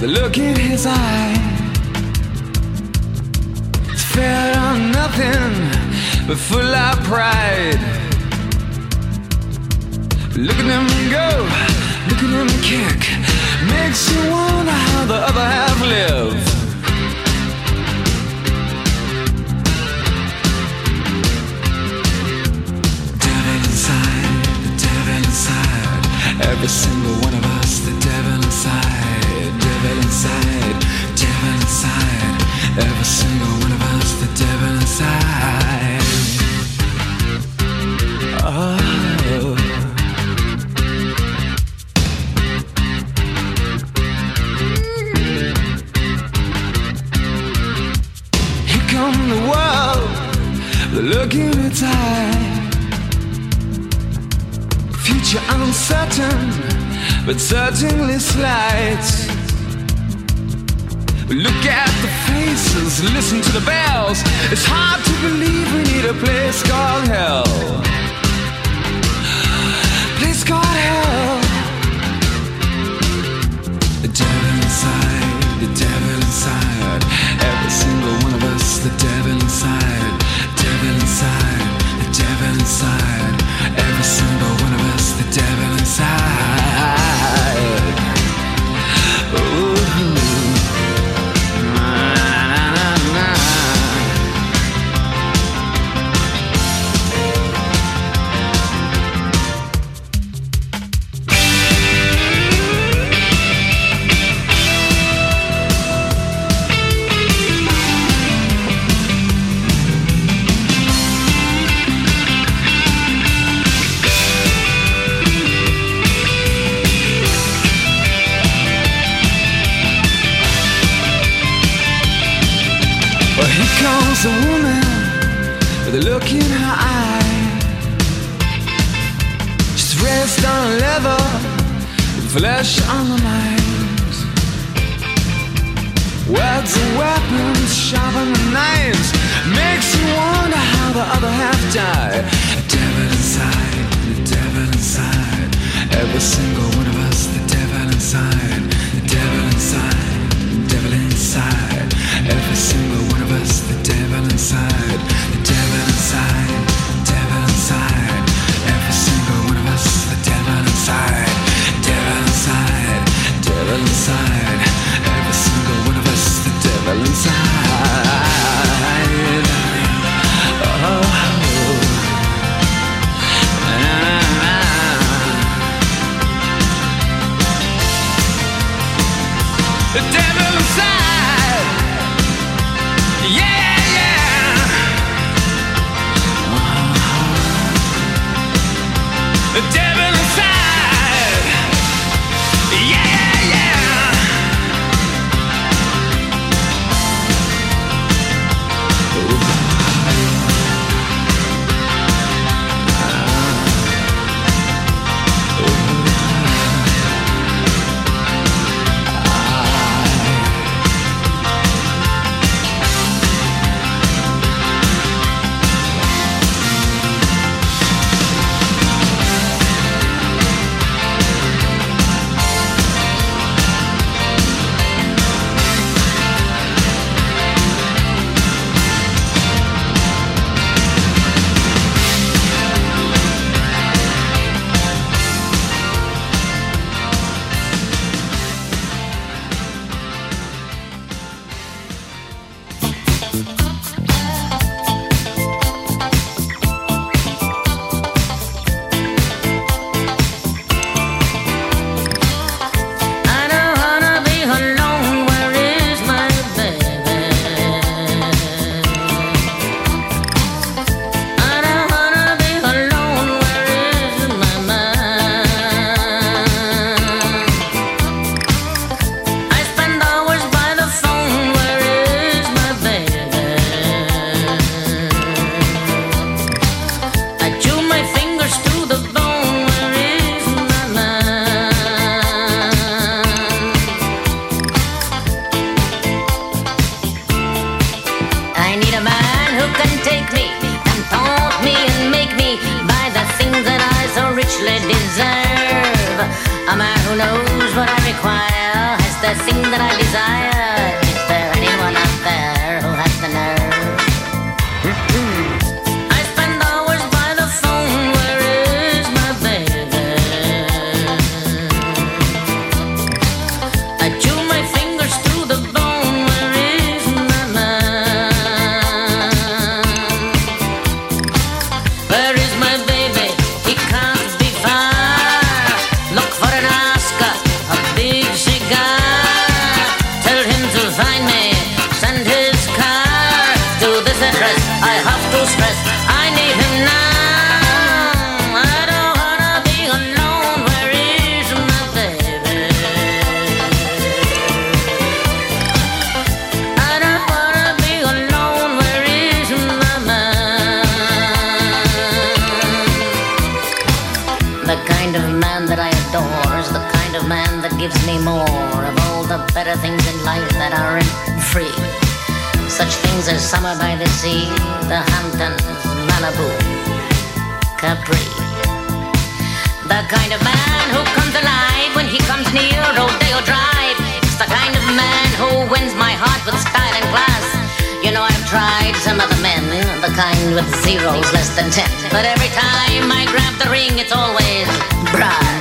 With a look in his eye. It's fair on nothing, but full of pride. Look at him go, look at him kick. Makes you wonder how the other half live. Devil inside, the devil inside. Every single one of us, the devil inside, inside, devil inside. Every single one of us, the devil inside. Oh. Here come the world, the look in its eye. Future uncertain, but certainly slight. Look at the faces, listen to the bells. It's hard to believe we need a place called hell. Place called hell. The devil inside, the devil inside. Every single one of us, the devil inside, devil inside, the devil inside. Every single one of us, the devil inside. Look in her eye. She's raised on with flesh on the mind. Words are weapons, sharper than knives. Makes you wonder how the other half died. The devil inside, the devil inside. Every single one of us, the devil inside, stress. I need him now. I don't wanna be alone. Where is my baby? I don't wanna be alone. Where is my man? The kind of man that I adore is the kind of man that gives me more of all the better things in life that aren't free such things as Summer by the Sea, The Hamptons, Malibu, Capri. The kind of man who comes alive when he comes near Rodeo Drive. It's the kind of man who wins my heart with style and class. You know I've tried some other men, the kind with zeros less than ten. But every time I grab the ring, it's always brass.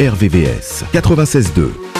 RVVS 96.2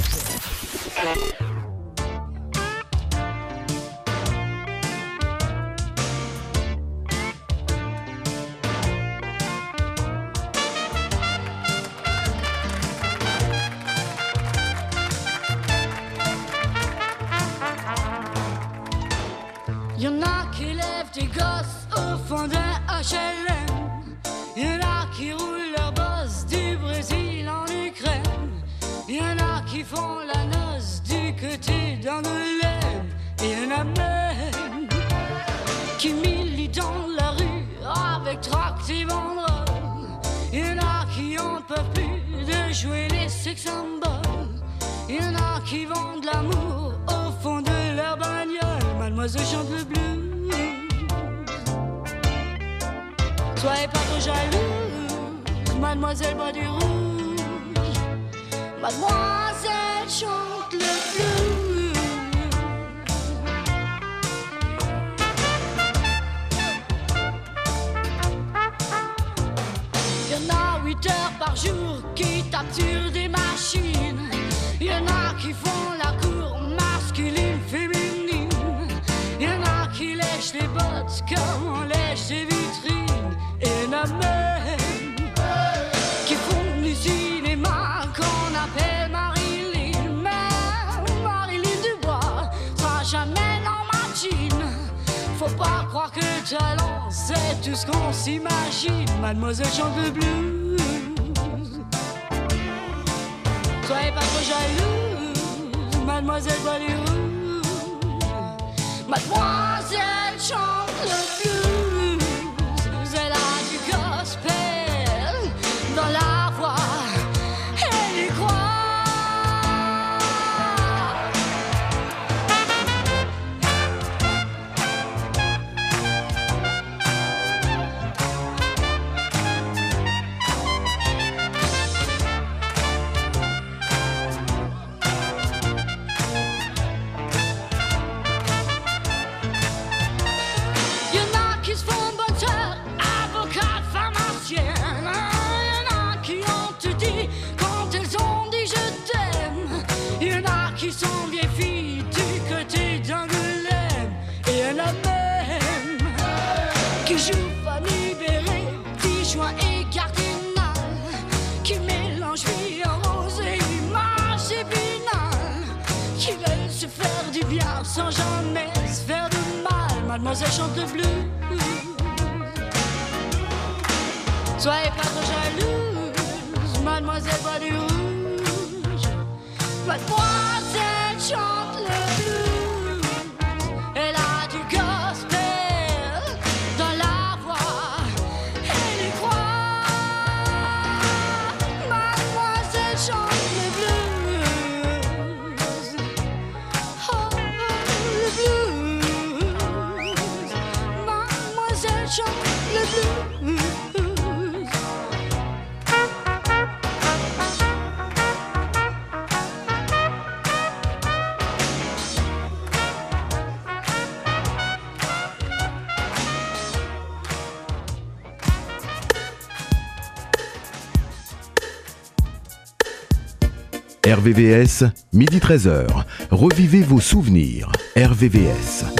des machines. Il y en a qui font la cour masculine, féminine. Il y en a qui lèchent les bottes comme on lèche les vitrines. Et même qui font du cinéma qu'on appelle Marilyn. Mais Marilyn Dubois sera jamais dans ma machine. Faut pas croire que talent, c'est tout ce qu'on s'imagine. Mademoiselle chante le blues. soyez pas trop jaloux, mademoiselle Bollywood. Mademoiselle chante le blues. ça chante le blues. Soyez pas trop jalouse, mademoiselle Bois du Rouge. RVVS, midi 13h. Revivez vos souvenirs. RVVS.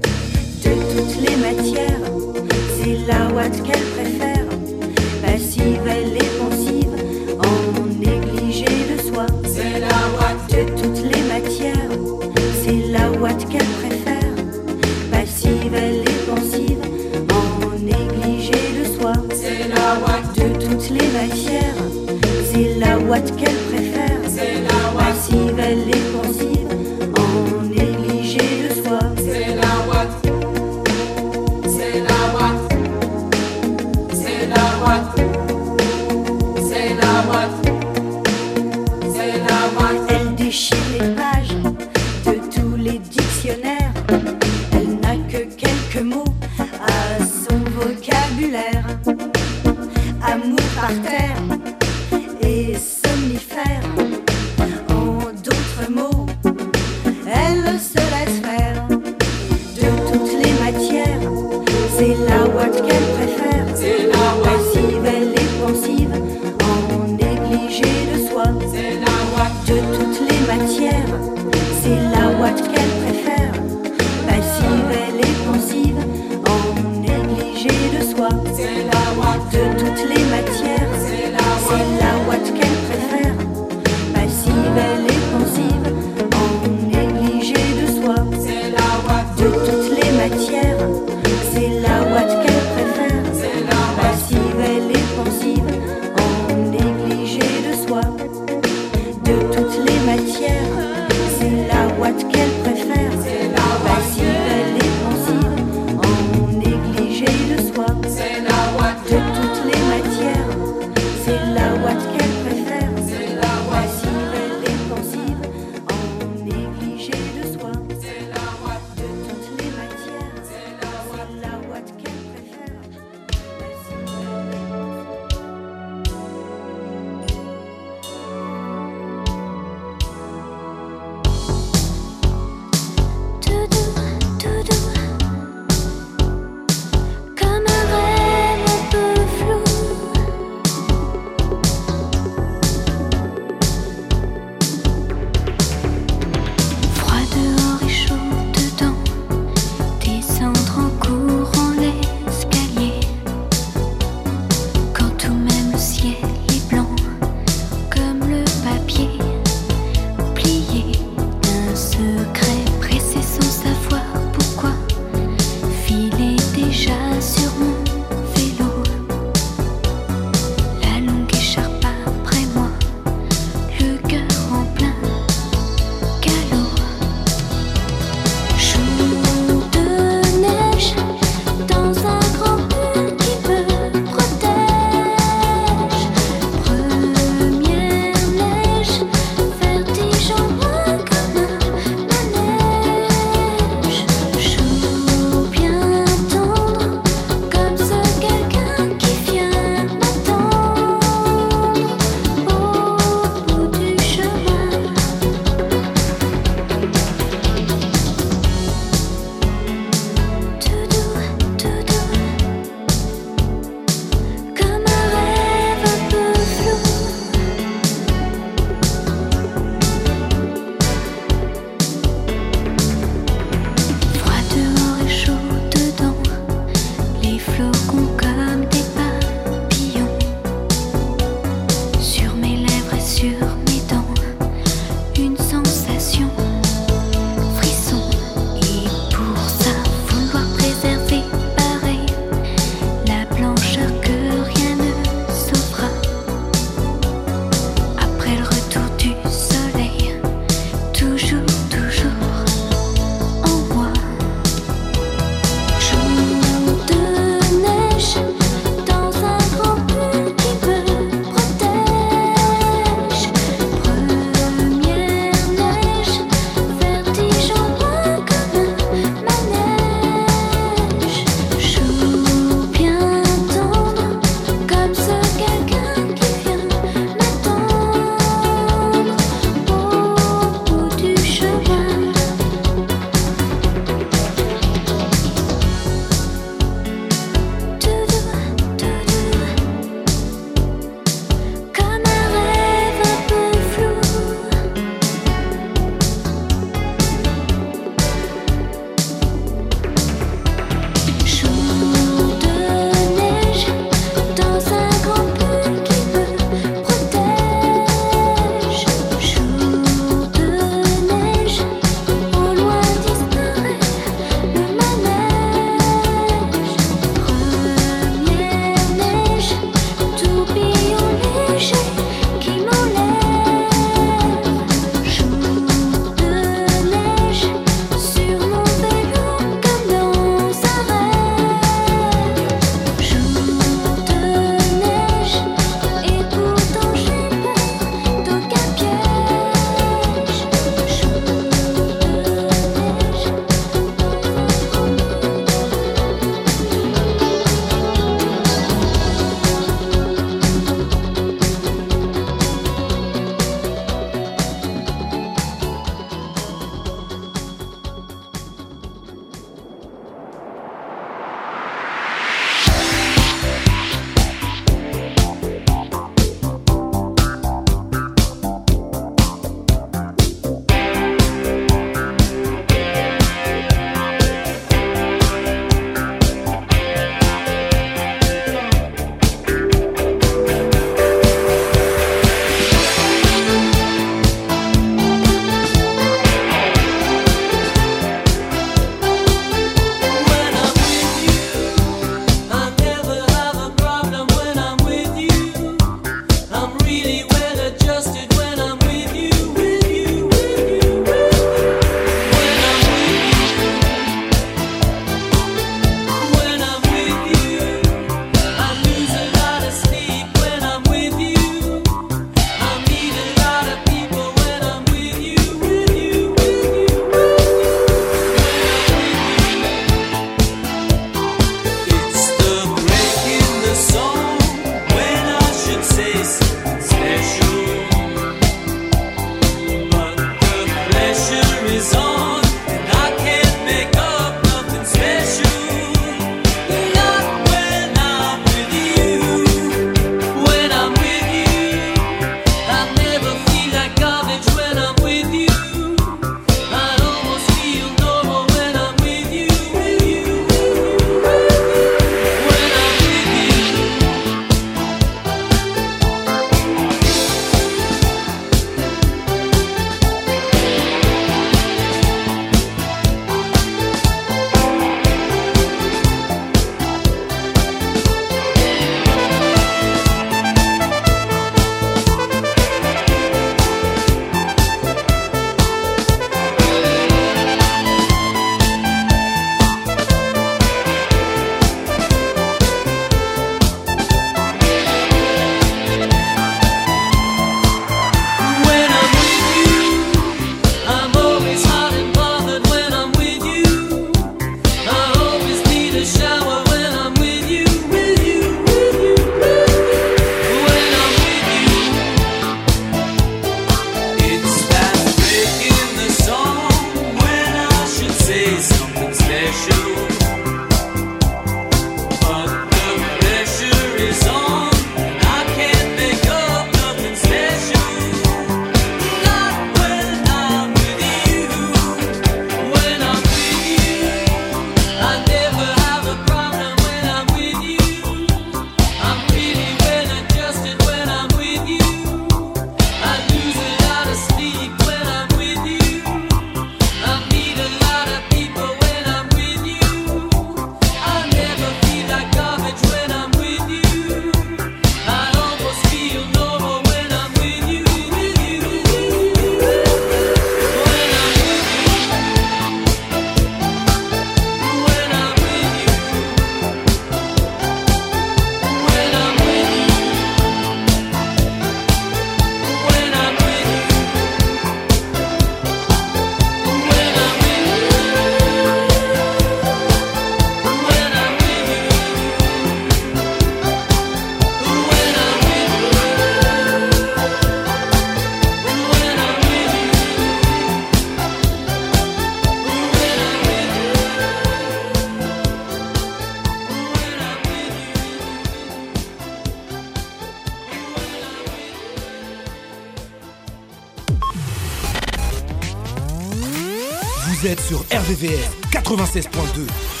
RVVR 96.2.